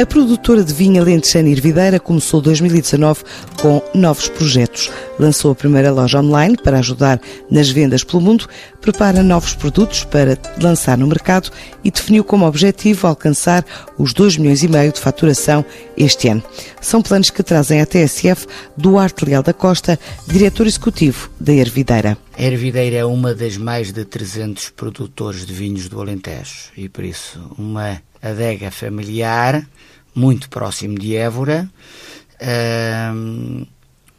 A produtora de vinho Alentejana Hervideira começou 2019 com novos projetos. Lançou a primeira loja online para ajudar nas vendas pelo mundo, prepara novos produtos para lançar no mercado e definiu como objetivo alcançar os 2 milhões e meio de faturação este ano. São planos que trazem à TSF Duarte Leal da Costa, diretor executivo da Hervideira. A Hervideira é uma das mais de 300 produtores de vinhos do Alentejo e, por isso, uma adega familiar muito próximo de Évora, uh,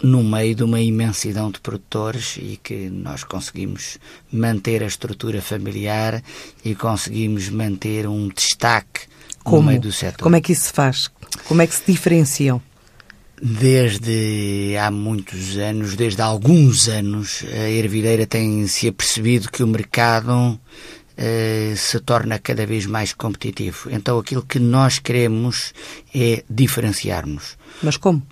no meio de uma imensidão de produtores e que nós conseguimos manter a estrutura familiar e conseguimos manter um destaque Como? no meio do setor. Como é que isso se faz? Como é que se diferenciam? Desde há muitos anos, desde há alguns anos, a ervideira tem se apercebido que o mercado eh, se torna cada vez mais competitivo. Então aquilo que nós queremos é diferenciarmos. Mas como?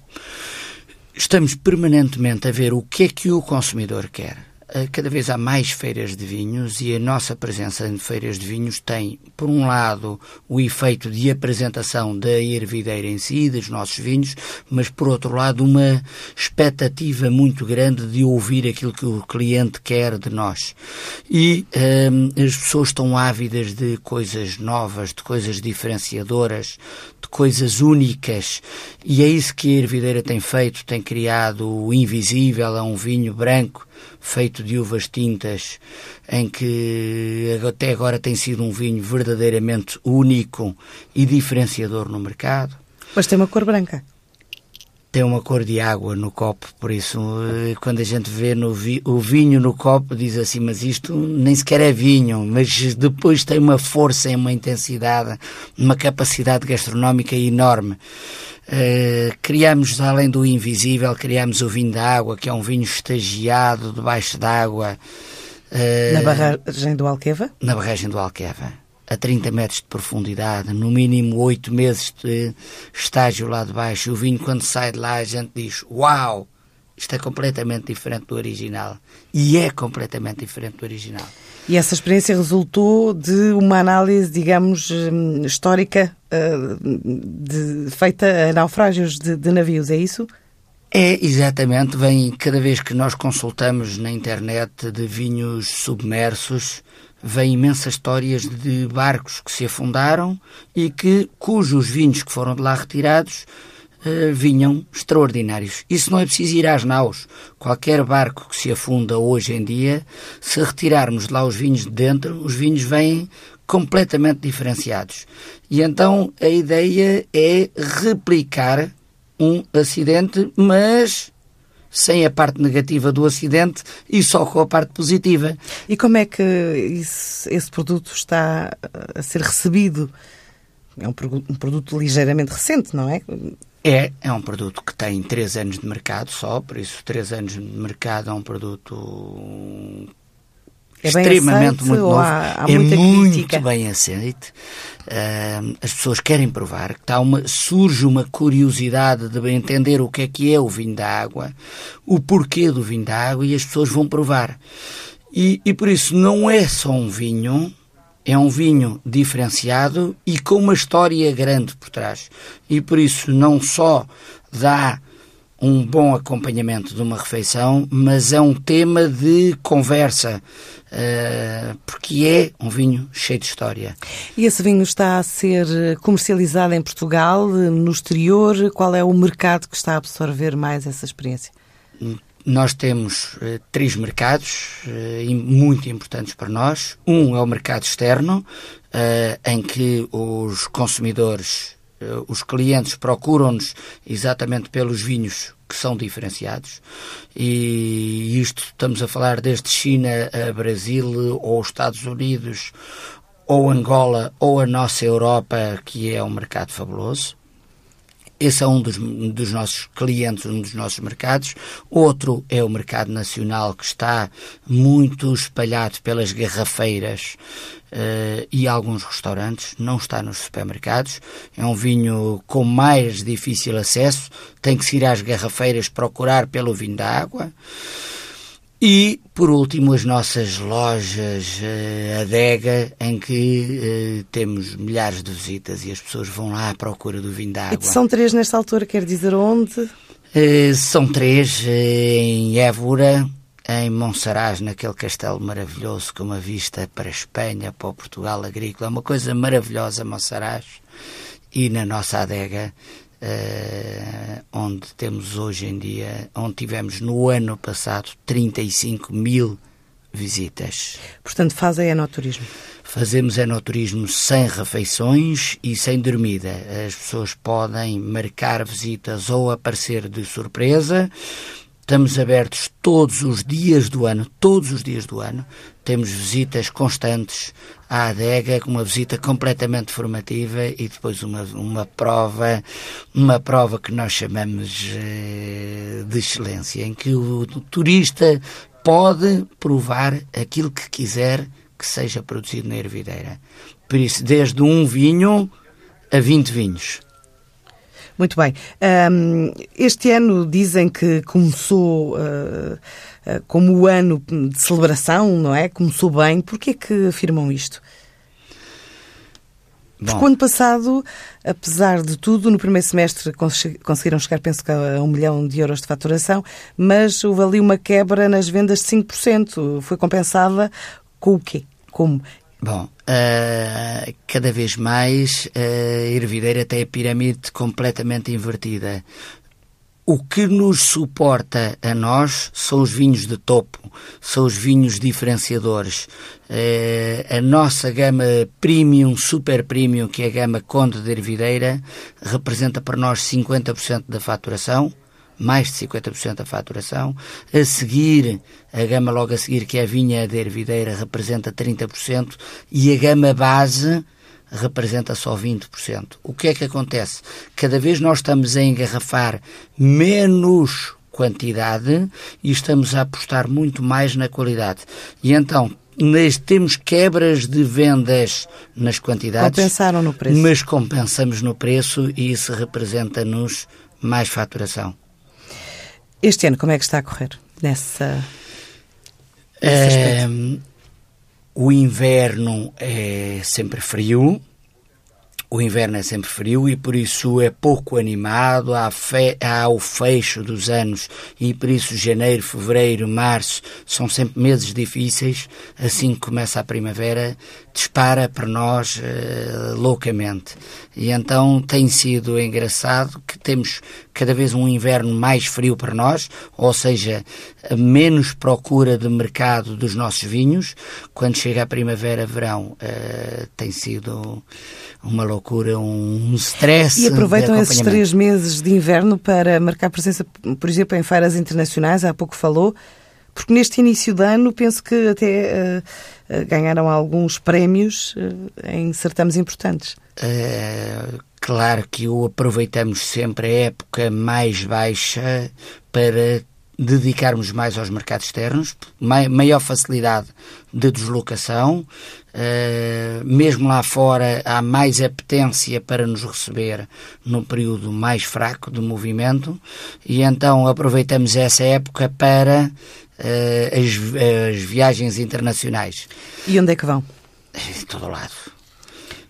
Estamos permanentemente a ver o que é que o consumidor quer cada vez há mais feiras de vinhos e a nossa presença em feiras de vinhos tem, por um lado, o efeito de apresentação da ervideira em si, dos nossos vinhos, mas, por outro lado, uma expectativa muito grande de ouvir aquilo que o cliente quer de nós. E um, eh, as pessoas estão ávidas de coisas novas, de coisas diferenciadoras, de coisas únicas, e é isso que a ervideira tem feito, tem criado o invisível, é um vinho branco, feito de uvas tintas, em que até agora tem sido um vinho verdadeiramente único e diferenciador no mercado. Mas tem uma cor branca. Tem uma cor de água no copo, por isso, eh, quando a gente vê no vi o vinho no copo, diz assim: Mas isto nem sequer é vinho, mas depois tem uma força e uma intensidade, uma capacidade gastronómica enorme. Uh, criamos, além do invisível, criamos o vinho da água, que é um vinho estagiado debaixo d'água. Uh, na barragem do Alqueva? Na barragem do Alqueva. A 30 metros de profundidade, no mínimo 8 meses de estágio lá de baixo. O vinho, quando sai de lá, a gente diz: Uau! Isto é completamente diferente do original. E é completamente diferente do original. E essa experiência resultou de uma análise, digamos, hum, histórica uh, de, feita a naufrágios de, de navios, é isso? É, exatamente. Vem cada vez que nós consultamos na internet de vinhos submersos, vem imensas histórias de barcos que se afundaram e que cujos vinhos que foram de lá retirados uh, vinham extraordinários. Isso não é preciso ir às naus. Qualquer barco que se afunda hoje em dia, se retirarmos lá os vinhos de dentro, os vinhos vêm completamente diferenciados. E então a ideia é replicar um acidente, mas sem a parte negativa do acidente e só com a parte positiva. E como é que isso, esse produto está a ser recebido? É um produto ligeiramente recente, não é? É, é um produto que tem 3 anos de mercado só, por isso 3 anos de mercado é um produto é extremamente muito novo. Há, há é muito crítica? bem aceito. Uh, as pessoas querem provar. Está uma, surge uma curiosidade de entender o que é que é o vinho da água, o porquê do vinho da água e as pessoas vão provar. E, e por isso não é só um vinho, é um vinho diferenciado e com uma história grande por trás. E por isso não só dá um bom acompanhamento de uma refeição, mas é um tema de conversa, uh, porque é um vinho cheio de história. E esse vinho está a ser comercializado em Portugal, no exterior? Qual é o mercado que está a absorver mais essa experiência? Nós temos uh, três mercados uh, muito importantes para nós. Um é o mercado externo, uh, em que os consumidores, os clientes procuram-nos exatamente pelos vinhos que são diferenciados. E isto estamos a falar desde China a Brasil ou Estados Unidos ou Angola ou a nossa Europa, que é um mercado fabuloso. Esse é um dos, dos, nossos clientes, um dos nossos mercados. Outro é o mercado nacional, que está muito espalhado pelas garrafeiras uh, e alguns restaurantes, não está nos supermercados. É um vinho com mais difícil acesso, tem que se ir às garrafeiras procurar pelo vinho da água. E, por último, as nossas lojas uh, adega, em que uh, temos milhares de visitas e as pessoas vão lá à procura do vinho da água. E são três nesta altura, quer dizer onde? Uh, são três em Évora, em Monsaraz, naquele castelo maravilhoso com uma vista para a Espanha, para o Portugal agrícola. É uma coisa maravilhosa, Monsaraz. E na nossa adega, Uh, onde temos hoje em dia, onde tivemos no ano passado 35 mil visitas. Portanto, fazem enoturismo? Fazemos enoturismo sem refeições e sem dormida. As pessoas podem marcar visitas ou aparecer de surpresa. Estamos abertos todos os dias do ano, todos os dias do ano. Temos visitas constantes à adega, com uma visita completamente formativa e depois uma, uma prova, uma prova que nós chamamos eh, de excelência, em que o, o turista pode provar aquilo que quiser que seja produzido na ervideira. Por isso, desde um vinho a 20 vinhos. Muito bem. Um, este ano dizem que começou uh, uh, como o ano de celebração, não é? Começou bem. Porquê que afirmam isto? Bom. Porque o ano passado, apesar de tudo, no primeiro semestre conseguiram chegar, penso que, a um milhão de euros de faturação, mas houve ali uma quebra nas vendas de 5%. Foi compensada com o quê? Como? Bom, uh, cada vez mais a Ervideira tem a pirâmide completamente invertida. O que nos suporta a nós são os vinhos de topo, são os vinhos diferenciadores. Uh, a nossa gama premium, super premium, que é a gama Conde de Ervideira, representa para nós 50% da faturação mais de 50% da faturação. A seguir, a gama logo a seguir, que é a vinha da ervideira, representa 30% e a gama base representa só 20%. O que é que acontece? Cada vez nós estamos a engarrafar menos quantidade e estamos a apostar muito mais na qualidade. E então, temos quebras de vendas nas quantidades. Compensaram no preço. Mas compensamos no preço e isso representa-nos mais faturação. Este ano, como é que está a correr nessa. É, o inverno é sempre frio, o inverno é sempre frio e por isso é pouco animado, há, fe... há o fecho dos anos e por isso janeiro, fevereiro, março são sempre meses difíceis. Assim que começa a primavera, dispara para nós uh, loucamente. E então tem sido engraçado que temos cada vez um inverno mais frio para nós, ou seja, menos procura de mercado dos nossos vinhos. Quando chega a primavera, verão, uh, tem sido uma loucura, um stress. E aproveitam esses três meses de inverno para marcar presença, por exemplo, em feiras internacionais, há pouco falou, porque neste início de ano penso que até uh, ganharam alguns prémios uh, em certames importantes. Uh, claro que o aproveitamos sempre a época mais baixa para dedicarmos mais aos mercados externos, maior facilidade de deslocação, uh, mesmo lá fora há mais apetência para nos receber num período mais fraco de movimento e então aproveitamos essa época para uh, as, as viagens internacionais. E onde é que vão? De todo lado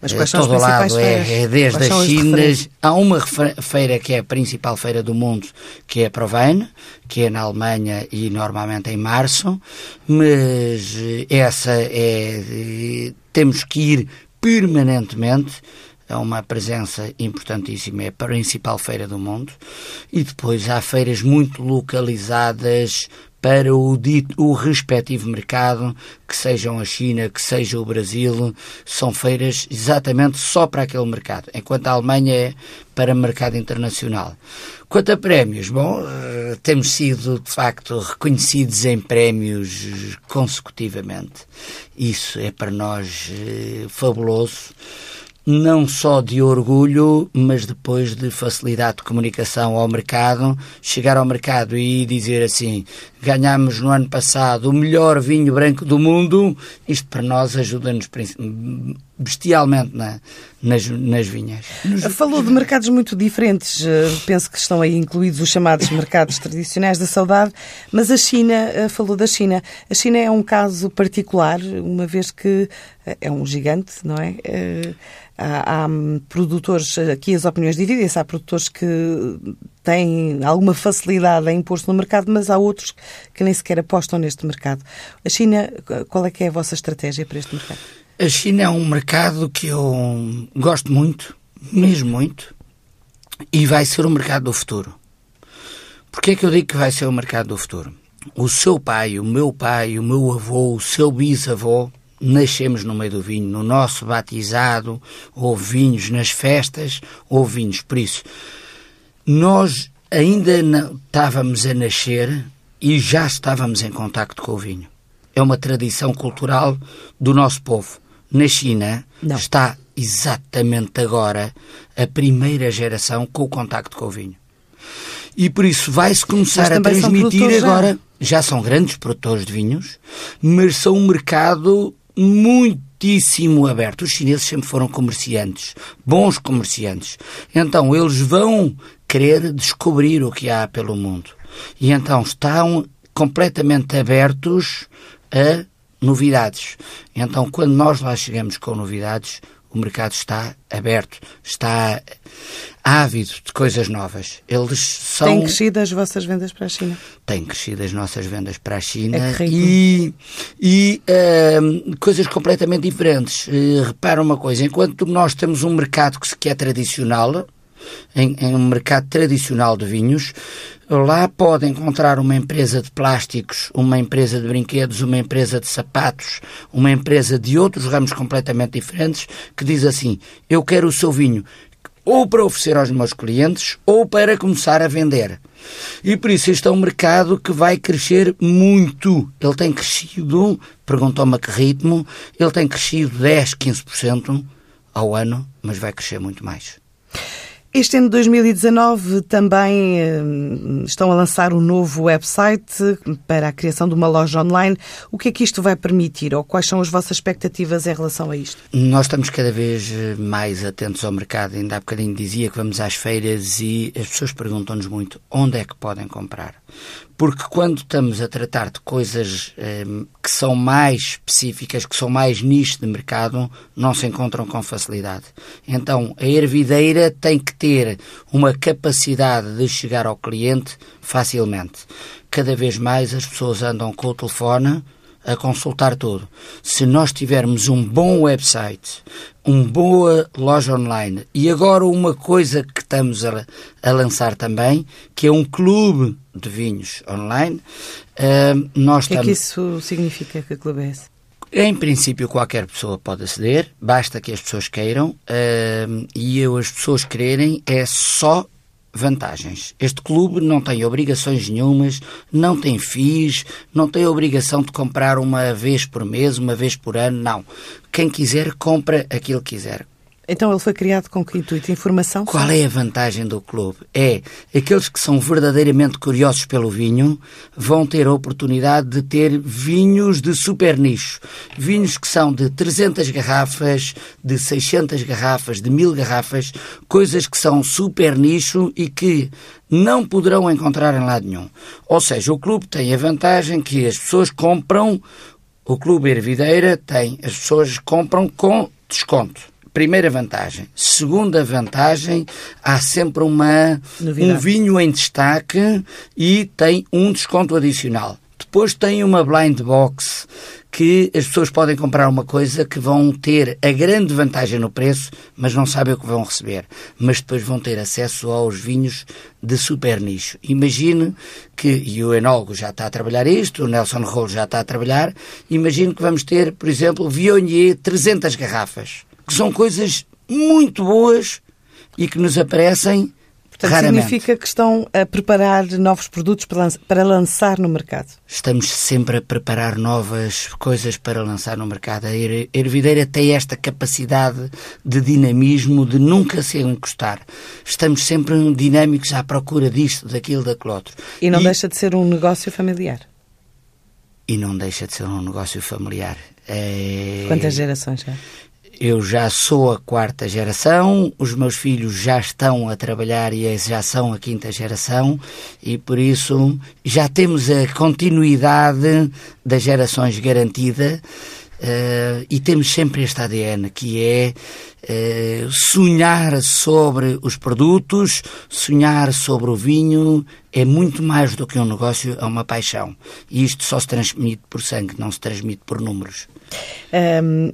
mas quais são todo as lado é, é, desde as Chinas. Há uma feira que é a principal feira do mundo, que é a Provence, que é na Alemanha e normalmente em março, mas essa é. Temos que ir permanentemente é uma presença importantíssima, é a principal feira do mundo. E depois há feiras muito localizadas para o, dito, o respectivo mercado, que sejam a China, que seja o Brasil, são feiras exatamente só para aquele mercado, enquanto a Alemanha é para mercado internacional. Quanto a prémios, bom, eh, temos sido de facto reconhecidos em prémios consecutivamente. Isso é para nós eh, fabuloso não só de orgulho, mas depois de facilidade de comunicação ao mercado, chegar ao mercado e dizer assim: ganhamos no ano passado o melhor vinho branco do mundo, isto para nós ajuda-nos bestialmente na, nas, nas vinhas. Nos... Falou de mercados muito diferentes, eh, penso que estão aí incluídos os chamados mercados tradicionais da saudade, mas a China, eh, falou da China. A China é um caso particular, uma vez que é um gigante, não é? Há, há produtores, aqui as opiniões dividem-se, há produtores que têm alguma facilidade em impor-se no mercado, mas há outros que nem sequer apostam neste mercado. A China, qual é que é a vossa estratégia para este mercado? A China é um mercado que eu gosto muito, mesmo muito, e vai ser o mercado do futuro. Porquê é que eu digo que vai ser o mercado do futuro? O seu pai, o meu pai, o meu avô, o seu bisavô nascemos no meio do vinho. No nosso batizado, houve vinhos, nas festas, houve vinhos. Por isso, nós ainda não estávamos a nascer e já estávamos em contacto com o vinho. É uma tradição cultural do nosso povo. Na China não. está exatamente agora a primeira geração com o contacto com o vinho. E por isso vai-se começar a transmitir agora. Já. já são grandes produtores de vinhos, mas são um mercado muitíssimo aberto. Os chineses sempre foram comerciantes, bons comerciantes. Então eles vão querer descobrir o que há pelo mundo. E então estão completamente abertos a novidades. Então, quando nós lá chegamos com novidades, o mercado está aberto, está ávido de coisas novas. Eles são... Têm crescido as vossas vendas para a China? Têm crescido as nossas vendas para a China é e, e uh, coisas completamente diferentes. Uh, repara uma coisa, enquanto nós temos um mercado que, que é tradicional, em, em um mercado tradicional de vinhos, lá pode encontrar uma empresa de plásticos, uma empresa de brinquedos, uma empresa de sapatos, uma empresa de outros ramos completamente diferentes que diz assim: Eu quero o seu vinho ou para oferecer aos meus clientes ou para começar a vender. E por isso este é um mercado que vai crescer muito. Ele tem crescido, perguntou-me a que ritmo, ele tem crescido 10, 15% ao ano, mas vai crescer muito mais. Este ano de 2019 também eh, estão a lançar um novo website para a criação de uma loja online. O que é que isto vai permitir ou quais são as vossas expectativas em relação a isto? Nós estamos cada vez eh, mais atentos ao mercado. Ainda há bocadinho dizia que vamos às feiras e as pessoas perguntam-nos muito onde é que podem comprar. Porque quando estamos a tratar de coisas eh, que são mais específicas, que são mais nicho de mercado, não se encontram com facilidade. Então, a ervideira tem que ter uma capacidade de chegar ao cliente facilmente. Cada vez mais as pessoas andam com o telefone a consultar tudo. Se nós tivermos um bom website, uma boa loja online e agora uma coisa que estamos a, a lançar também, que é um clube de vinhos online, uh, nós O que é que isso significa, que clube é esse? Em princípio, qualquer pessoa pode aceder, basta que as pessoas queiram, uh, e eu, as pessoas quererem, é só vantagens. Este clube não tem obrigações nenhumas, não tem FIIs, não tem obrigação de comprar uma vez por mês, uma vez por ano, não. Quem quiser, compra aquilo que quiser. Então ele foi criado com que intuito? Informação? Qual é a vantagem do clube? É aqueles que são verdadeiramente curiosos pelo vinho vão ter a oportunidade de ter vinhos de super nicho. Vinhos que são de 300 garrafas, de 600 garrafas, de 1000 garrafas, coisas que são super nicho e que não poderão encontrar em lado nenhum. Ou seja, o clube tem a vantagem que as pessoas compram, o clube Ervideira tem, as pessoas compram com desconto. Primeira vantagem. Segunda vantagem, há sempre uma, um vinho em destaque e tem um desconto adicional. Depois tem uma blind box que as pessoas podem comprar uma coisa que vão ter a grande vantagem no preço, mas não sabem o que vão receber. Mas depois vão ter acesso aos vinhos de super nicho. Imagine que, e o enólogo já está a trabalhar isto, o Nelson Rolo já está a trabalhar, imagine que vamos ter, por exemplo, Viognier 300 garrafas que são coisas muito boas e que nos aparecem Portanto, Raramente. significa que estão a preparar novos produtos para lançar no mercado? Estamos sempre a preparar novas coisas para lançar no mercado. A Ervideira tem esta capacidade de dinamismo, de nunca se encostar. Estamos sempre dinâmicos à procura disto, daquilo, daquilo outro. E não e... deixa de ser um negócio familiar? E não deixa de ser um negócio familiar. É... Quantas gerações já? Eu já sou a quarta geração, os meus filhos já estão a trabalhar e já são a quinta geração, e por isso já temos a continuidade das gerações garantida. Uh, e temos sempre este ADN que é uh, sonhar sobre os produtos, sonhar sobre o vinho, é muito mais do que um negócio, é uma paixão. E isto só se transmite por sangue, não se transmite por números. Um,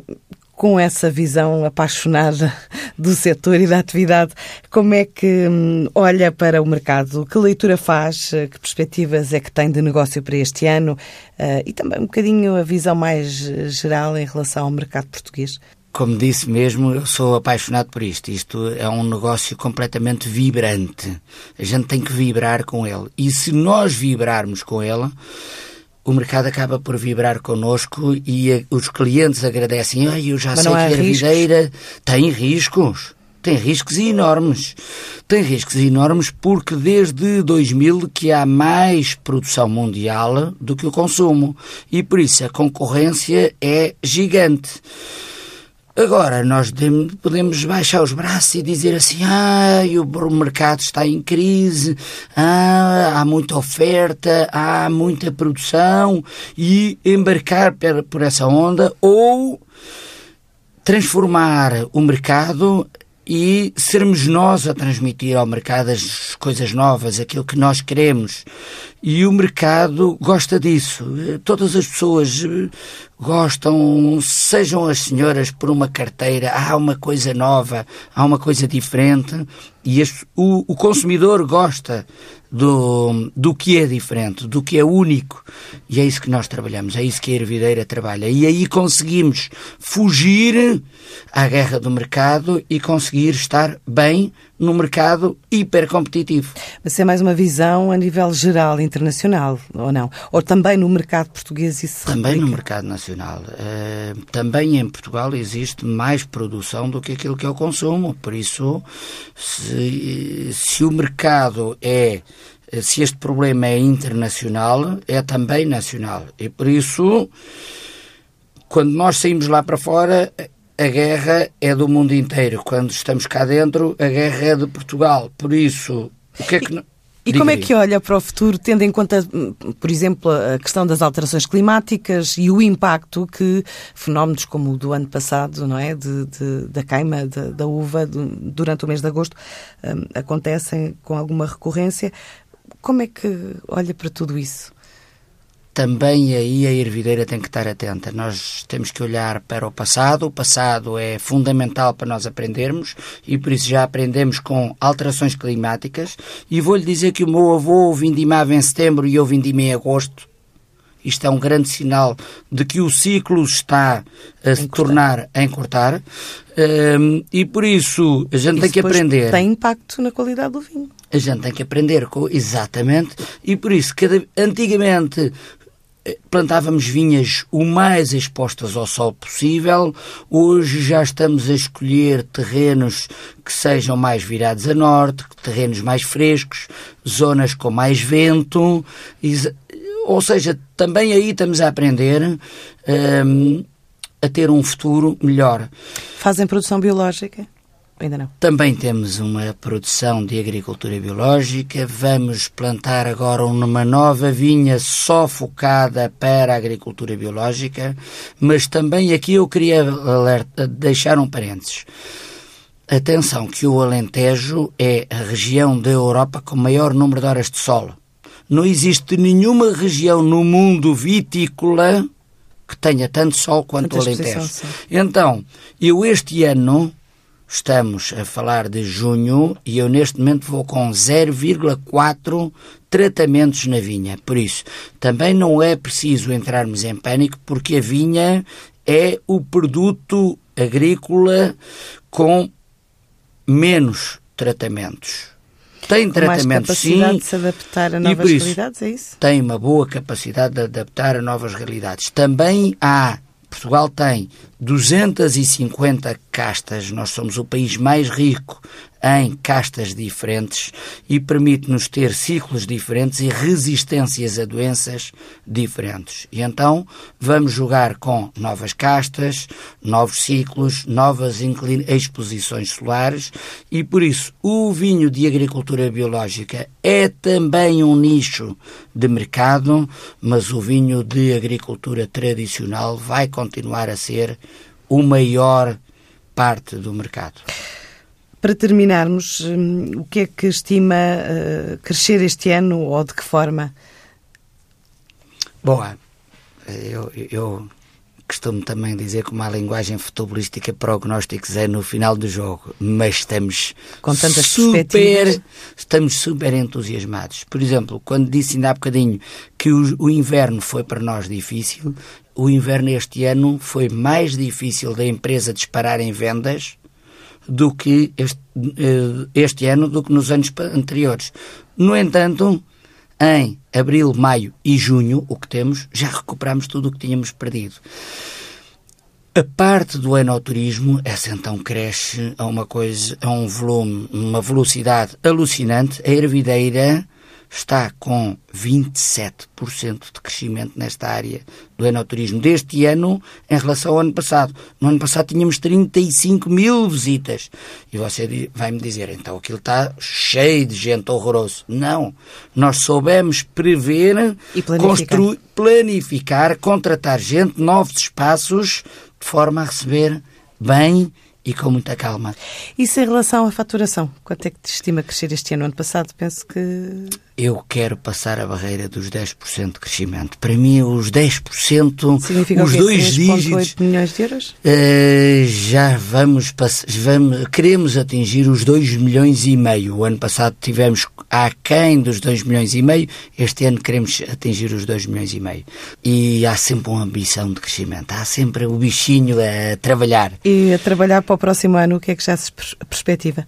com essa visão apaixonada do setor e da atividade, como é que hum, olha para o mercado? Que leitura faz? Que perspectivas é que tem de negócio para este ano? Uh, e também um bocadinho a visão mais geral em relação ao mercado português? Como disse mesmo, eu sou apaixonado por isto. Isto é um negócio completamente vibrante. A gente tem que vibrar com ele. E se nós vibrarmos com ele, o mercado acaba por vibrar connosco e a, os clientes agradecem. Ai, eu já Mas sei que a videira tem riscos. Tem riscos enormes. Tem riscos enormes porque desde 2000 que há mais produção mundial do que o consumo. E por isso a concorrência é gigante. Agora, nós podemos baixar os braços e dizer assim: ah, o mercado está em crise, ah, há muita oferta, há muita produção, e embarcar por essa onda, ou transformar o mercado e sermos nós a transmitir ao mercado as coisas novas, aquilo que nós queremos. E o mercado gosta disso. Todas as pessoas eh, gostam, sejam as senhoras por uma carteira, há uma coisa nova, há uma coisa diferente e este, o, o consumidor gosta do, do que é diferente, do que é único. E é isso que nós trabalhamos, é isso que a Hervideira trabalha. E aí conseguimos fugir à guerra do mercado e conseguir estar bem no mercado hipercompetitivo. Mas é mais uma visão a nível geral, internacional, ou não? Ou também no mercado português isso Também no mercado nacional. Uh, também em Portugal existe mais produção do que aquilo que é o consumo. Por isso, se, se o mercado é se este problema é internacional, é também nacional. E por isso, quando nós saímos lá para fora, a guerra é do mundo inteiro. Quando estamos cá dentro, a guerra é de Portugal. Por isso, o que é que. E, e como é que olha para o futuro, tendo em conta, por exemplo, a questão das alterações climáticas e o impacto que fenómenos como o do ano passado, não é, de, de da queima de, da uva de, durante o mês de agosto, um, acontecem com alguma recorrência? Como é que olha para tudo isso? Também aí a ervideira tem que estar atenta. Nós temos que olhar para o passado. O passado é fundamental para nós aprendermos e por isso já aprendemos com alterações climáticas. E vou-lhe dizer que o meu avô vindimava em setembro e eu vindimei em agosto. Isto é um grande sinal de que o ciclo está a se tornar a encurtar. Um, e por isso a gente isso tem que aprender. Tem impacto na qualidade do vinho. A gente tem que aprender com, exatamente, e por isso, cada, antigamente plantávamos vinhas o mais expostas ao sol possível. Hoje já estamos a escolher terrenos que sejam mais virados a norte, terrenos mais frescos, zonas com mais vento. Ou seja, também aí estamos a aprender um, a ter um futuro melhor. Fazem produção biológica? Ainda não. Também temos uma produção de agricultura biológica. Vamos plantar agora uma nova vinha só focada para a agricultura biológica, mas também aqui eu queria alerta, deixar um parênteses. Atenção que o Alentejo é a região da Europa com maior número de horas de sol. Não existe nenhuma região no mundo vitícola que tenha tanto sol quanto o Alentejo. Então, eu este ano Estamos a falar de junho e eu neste momento vou com 0,4 tratamentos na vinha. Por isso, também não é preciso entrarmos em pânico porque a vinha é o produto agrícola com menos tratamentos. tem tratamento sim. capacidade de se adaptar a novas realidades, é isso? Tem uma boa capacidade de adaptar a novas realidades. Também há Portugal tem 250 castas, nós somos o país mais rico em castas diferentes e permite-nos ter ciclos diferentes e resistências a doenças diferentes. E então vamos jogar com novas castas, novos ciclos, novas exposições solares e por isso o vinho de agricultura biológica é também um nicho de mercado, mas o vinho de agricultura tradicional vai continuar a ser o maior parte do mercado. Para terminarmos, hum, o que é que estima uh, crescer este ano ou de que forma? Boa, eu, eu costumo também dizer que uma linguagem futebolística prognósticos é no final do jogo, mas estamos com tantas super, estamos super entusiasmados. Por exemplo, quando disse ainda há bocadinho que o, o inverno foi para nós difícil, o inverno este ano foi mais difícil da empresa disparar em vendas do que este, eh, este ano do que nos anos anteriores. No entanto, em abril, maio e junho, o que temos, já recuperamos tudo o que tínhamos perdido. A parte do enoturismo, essa então cresce a uma coisa, a um volume, uma velocidade alucinante. A ervideira está com 27% de crescimento nesta área do enoturismo deste ano em relação ao ano passado. No ano passado tínhamos 35 mil visitas. E você vai-me dizer, então aquilo está cheio de gente horroroso. Não. Nós soubemos prever, e planificar. planificar, contratar gente, novos espaços, de forma a receber bem e com muita calma. Isso em relação à faturação, quanto é que te estima crescer este ano? Ano passado, penso que. Eu quero passar a barreira dos 10% de crescimento. Para mim, os 10%, Significa os dois dígitos. milhões de euros? Uh, já vamos, vamos. Queremos atingir os 2 milhões e meio. O ano passado tivemos aquém dos 2 milhões e meio. Este ano queremos atingir os 2 milhões e meio. E há sempre uma ambição de crescimento. Há sempre o bichinho a trabalhar. E a trabalhar para o próximo ano, o que é que já se perspectiva?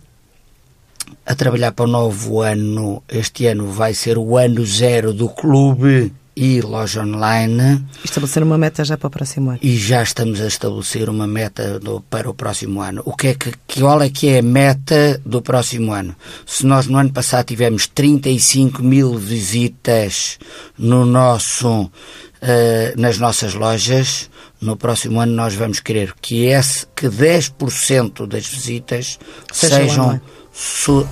A trabalhar para o novo ano, este ano vai ser o ano zero do clube e loja online. Estabelecer uma meta já para o próximo ano. E já estamos a estabelecer uma meta do, para o próximo ano. O que é que, que qual é que é a meta do próximo ano? Se nós no ano passado tivemos 35 mil visitas no nosso, uh, nas nossas lojas, no próximo ano nós vamos querer que, esse, que 10% das visitas Seja sejam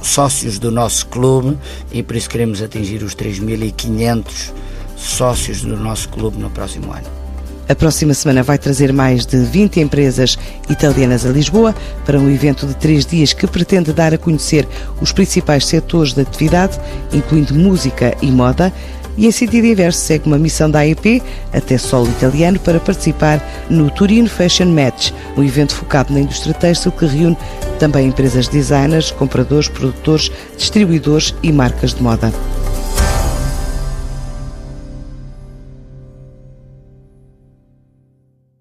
sócios do nosso clube e por isso queremos atingir os 3.500 sócios do nosso clube no próximo ano. A próxima semana vai trazer mais de 20 empresas italianas a Lisboa para um evento de três dias que pretende dar a conhecer os principais setores da atividade, incluindo música e moda, e em sentido inverso segue uma missão da AEP até solo italiano para participar no Turino Fashion Match, um evento focado na indústria têxtil que reúne também empresas designers, compradores, produtores, distribuidores e marcas de moda.